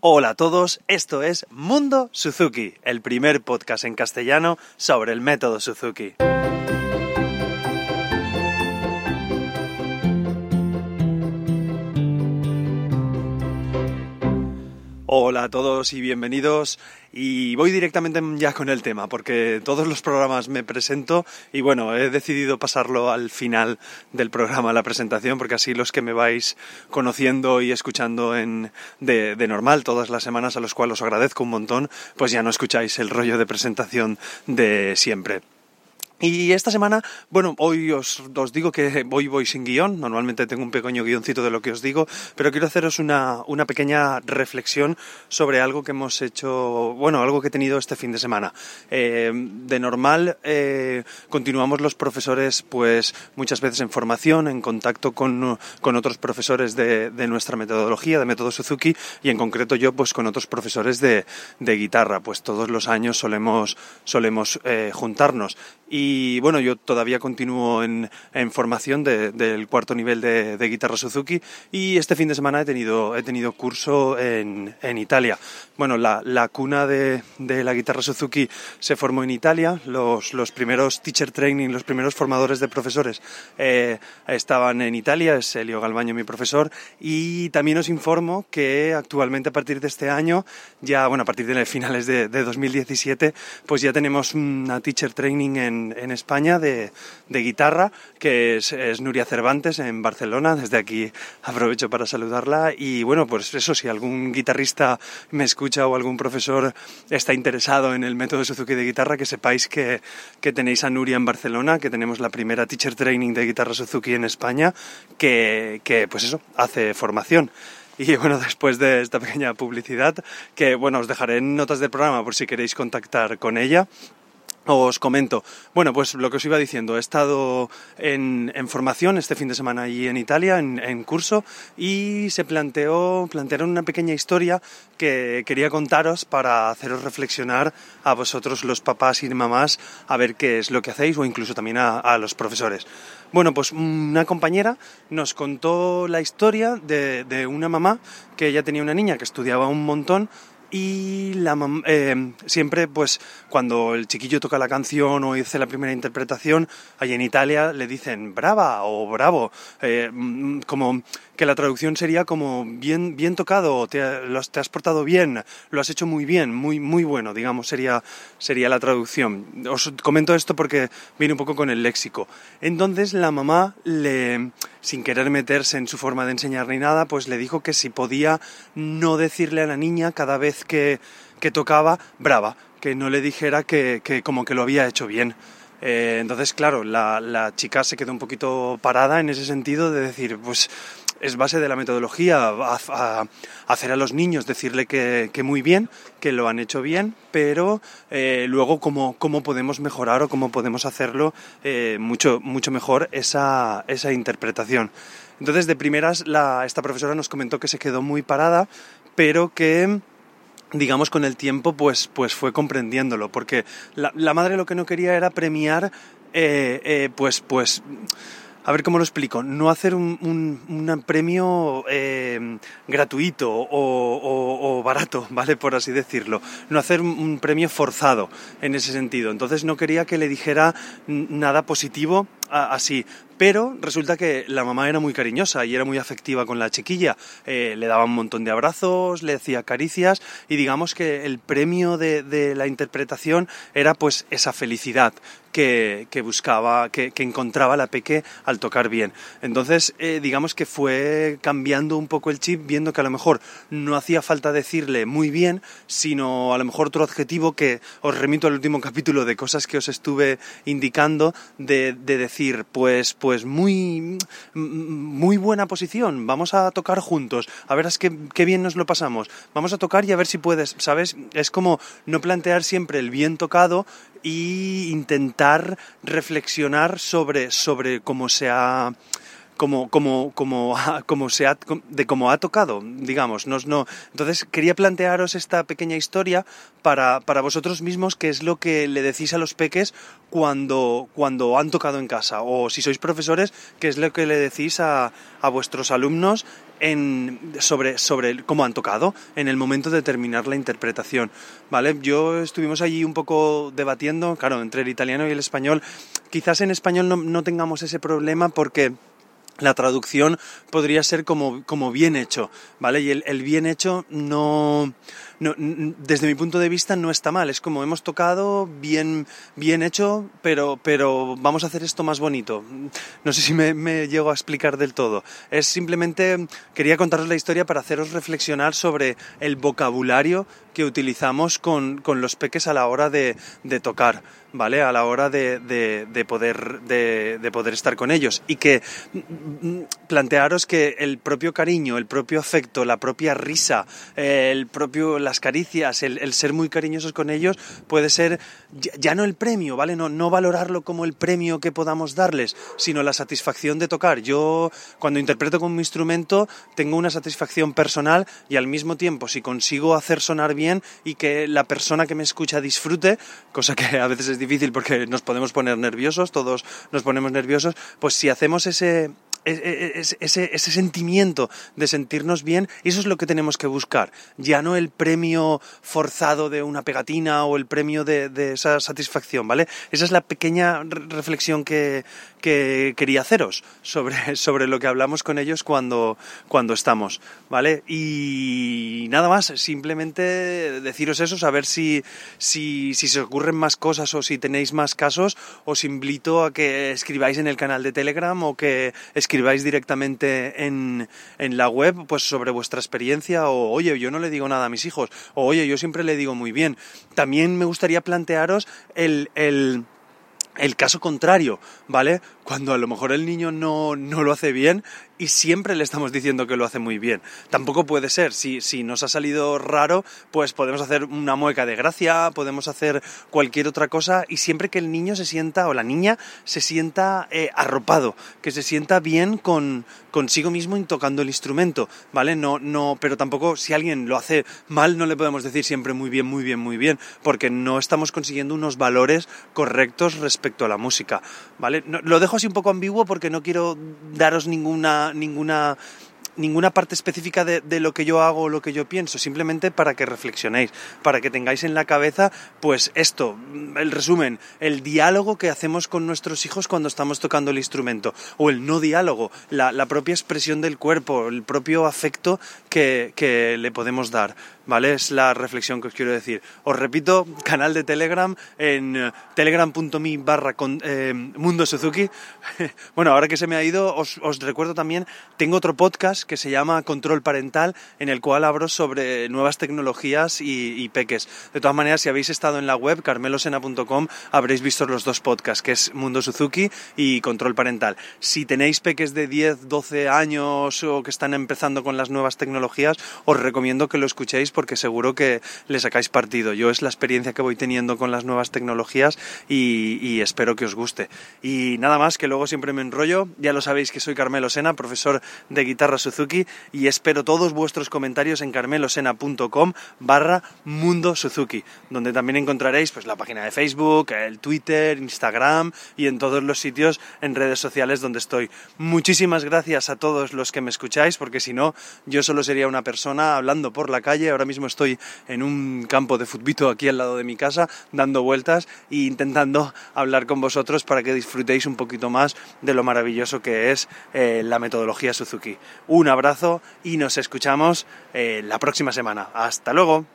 Hola a todos, esto es Mundo Suzuki, el primer podcast en castellano sobre el método Suzuki. Hola a todos y bienvenidos. Y voy directamente ya con el tema, porque todos los programas me presento y bueno, he decidido pasarlo al final del programa, la presentación, porque así los que me vais conociendo y escuchando en, de, de normal todas las semanas, a los cuales os agradezco un montón, pues ya no escucháis el rollo de presentación de siempre. Y esta semana, bueno, hoy os, os, digo que hoy voy sin guion, normalmente tengo un pequeño guioncito de lo que os digo, pero quiero haceros una, una pequeña reflexión sobre algo que hemos hecho, bueno, algo que he tenido este fin de semana. Eh, de normal, eh, continuamos los profesores, pues muchas veces en formación, en contacto con, con otros profesores de, de, nuestra metodología, de método Suzuki, y en concreto yo, pues con otros profesores de, de guitarra, pues todos los años solemos, solemos eh, juntarnos. Y bueno, yo todavía continúo en, formación de, del cuarto nivel de, guitarra Suzuki y este fin de semana he tenido, he tenido curso en, Italia. Bueno, la, cuna de, la guitarra Suzuki se formó en Italia. Los, primeros teacher training, los primeros formadores de profesores eh, estaban en Italia. Es Elio Galbaño, mi profesor. Y también os informo que actualmente a partir de este año, ya, bueno, a partir de finales de, de 2017, pues ya tenemos una teacher training en en, España de, de, guitarra, que es, es, Nuria Cervantes en Barcelona. Desde aquí aprovecho para saludarla. Y bueno, pues eso, si algún guitarrista me escucha o algún profesor está interesado en el método Suzuki de guitarra, que sepáis que, que tenéis a Nuria en Barcelona, que tenemos la primera teacher training de guitarra Suzuki en España, que, que pues eso, hace formación. Y bueno, después de esta pequeña publicidad, que bueno, os dejaré en notas del programa por si queréis contactar con ella. Os comento. Bueno, pues lo que os iba diciendo, he estado en, formación este fin de semana allí en Italia, en, en, curso, y se planteó, plantearon una pequeña historia que quería contaros para haceros reflexionar a vosotros, los papás y mamás, a ver qué es lo que hacéis o incluso también a, a los profesores. Bueno, pues una compañera nos contó la historia de, de una mamá que ella tenía una niña que estudiaba un montón y la eh, siempre pues cuando el chiquillo toca la canción o hace la primera interpretación ahí en Italia le dicen brava o bravo eh, como que la traducción sería como bien bien tocado te, te, has portado bien lo has hecho muy bien muy muy bueno digamos sería sería la traducción. Os comento esto porque viene un poco con el léxico. Entonces la mamá le sin querer meterse en su forma de enseñar ni nada pues le dijo que si podía no decirle a la niña cada vez que, que tocaba brava, que no le dijera que, que, como que lo había hecho bien. Eh, entonces, claro, la, la, chica se quedó un poquito parada en ese sentido de decir, pues es base de la metodología a, hacer a los niños decirle que, que, muy bien, que lo han hecho bien, pero eh, luego cómo, cómo podemos mejorar o cómo podemos hacerlo eh, mucho, mucho mejor esa, esa interpretación. Entonces, de primeras, la, esta profesora nos comentó que se quedó muy parada, pero que digamos con el tiempo pues pues fue comprendiéndolo porque la, la madre lo que no quería era premiar eh, pues pues a ver cómo lo explico, no hacer un, un, un premio eh, gratuito o, o, barato, ¿vale? Por así decirlo. No hacer un, premio forzado en ese sentido. Entonces no quería que le dijera nada positivo así. Pero resulta que la mamá era muy cariñosa y era muy afectiva con la chiquilla. Eh, le daba un montón de abrazos, le hacía caricias y digamos que el premio de, la interpretación era pues esa felicidad que, buscaba, que, encontraba la peque al tocar bien. Entonces, eh, digamos que fue cambiando un poco el chip, viendo que a lo mejor no hacía falta decirle muy bien, sino a lo mejor otro adjetivo que os remito al último capítulo de cosas que os estuve indicando, de decir, pues, pues muy, muy buena posición, vamos a tocar juntos, a ver qué, qué bien nos lo pasamos, vamos a tocar y a ver si puedes, ¿sabes? Es como no plantear siempre el bien tocado y intentar reflexionar sobre, sobre cómo se ha como, como, como, como se ha, de cómo ha tocado, digamos. No, no. Entonces quería plantearos esta pequeña historia para, para vosotros mismos, qué es lo que le decís a los peques cuando, cuando han tocado en casa. O si sois profesores, qué es lo que le decís a, a vuestros alumnos en, sobre, sobre cómo han tocado en el momento de terminar la interpretación, ¿vale? Yo estuvimos allí un poco debatiendo, claro, entre el italiano y el español. Quizás en español no, no tengamos ese problema porque la traducción podría ser como, como bien hecho, ¿vale? Y el, el bien hecho no, no, desde mi punto de vista no está mal, es como hemos tocado bien, bien hecho, pero, pero vamos a hacer esto más bonito. No sé si me, llego a explicar del todo. Es simplemente, quería contaros la historia para haceros reflexionar sobre el vocabulario que utilizamos con, con los peques a la hora de, de tocar. ¿Vale? A la hora de, de, de poder, de, de, poder estar con ellos. Y que plantearos que el propio cariño, el propio afecto, la propia risa, el propio, las caricias, el, el ser muy cariñosos con ellos, puede ser ya, ya, no el premio, ¿vale? No, no valorarlo como el premio que podamos darles, sino la satisfacción de tocar. Yo, cuando interpreto con mi instrumento, tengo una satisfacción personal y al mismo tiempo, si consigo hacer sonar bien y que la persona que me escucha disfrute, cosa que a veces es difícil porque nos podemos poner nerviosos, todos nos ponemos nerviosos, pues si hacemos ese, ese, ese, sentimiento de sentirnos bien, eso es lo que tenemos que buscar. Ya no el premio forzado de una pegatina o el premio de, esa satisfacción, ¿vale? Esa es la pequeña reflexión que, que quería haceros sobre, sobre lo que hablamos con ellos cuando, cuando estamos, ¿vale? Y nada más, simplemente deciros eso, saber si, si, si se ocurren más cosas o si tenéis más casos, os invito a que escribáis en el canal de Telegram o que escribáis escribáis directamente en, en, la web pues sobre vuestra experiencia o oye, yo no le digo nada a mis hijos o oye, yo siempre le digo muy bien. También me gustaría plantearos el, el, el caso contrario, ¿vale? Cuando a lo mejor el niño no, no lo hace bien y siempre le estamos diciendo que lo hace muy bien. Tampoco puede ser, si, si nos ha salido raro, pues podemos hacer una mueca de gracia, podemos hacer cualquier otra cosa y siempre que el niño se sienta o la niña se sienta eh, arropado, que se sienta bien con consigo mismo y tocando el instrumento, ¿vale? No, no, pero tampoco si alguien lo hace mal no le podemos decir siempre muy bien, muy bien, muy bien, porque no estamos consiguiendo unos valores correctos respecto a la música, ¿vale? Lo dejo así un poco ambiguo porque no quiero daros ninguna ninguna ninguna parte específica de, de, lo que yo hago o lo que yo pienso, simplemente para que reflexionéis, para que tengáis en la cabeza, pues esto, el resumen, el diálogo que hacemos con nuestros hijos cuando estamos tocando el instrumento, o el no diálogo, la, la propia expresión del cuerpo, el propio afecto que, que le podemos dar. ¿vale? Es la reflexión que os quiero decir. Os repito, canal de Telegram en telegram.me barra eh, Mundo Suzuki. bueno, ahora que se me ha ido, os, os, recuerdo también, tengo otro podcast que se llama Control Parental, en el cual hablo sobre nuevas tecnologías y, y peques. De todas maneras, si habéis estado en la web, carmelosena.com, habréis visto los dos podcasts, que es Mundo Suzuki y Control Parental. Si tenéis peques de 10, 12 años o que están empezando con las nuevas tecnologías, os recomiendo que lo escuchéis porque seguro que le sacáis partido. Yo es la experiencia que voy teniendo con las nuevas tecnologías y, y, espero que os guste. Y nada más, que luego siempre me enrollo. Ya lo sabéis que soy Carmelo Sena, profesor de guitarra Suzuki y espero todos vuestros comentarios en carmelosena.com barra Mundo Suzuki, donde también encontraréis pues, la página de Facebook, el Twitter, Instagram y en todos los sitios en redes sociales donde estoy. Muchísimas gracias a todos los que me escucháis, porque si no, yo solo sería una persona hablando por la calle. Ahora mismo estoy en un campo de futbito aquí al lado de mi casa, dando vueltas e intentando hablar con vosotros para que disfrutéis un poquito más de lo maravilloso que es eh, la metodología Suzuki. Un abrazo y nos escuchamos eh, la próxima semana. Hasta luego.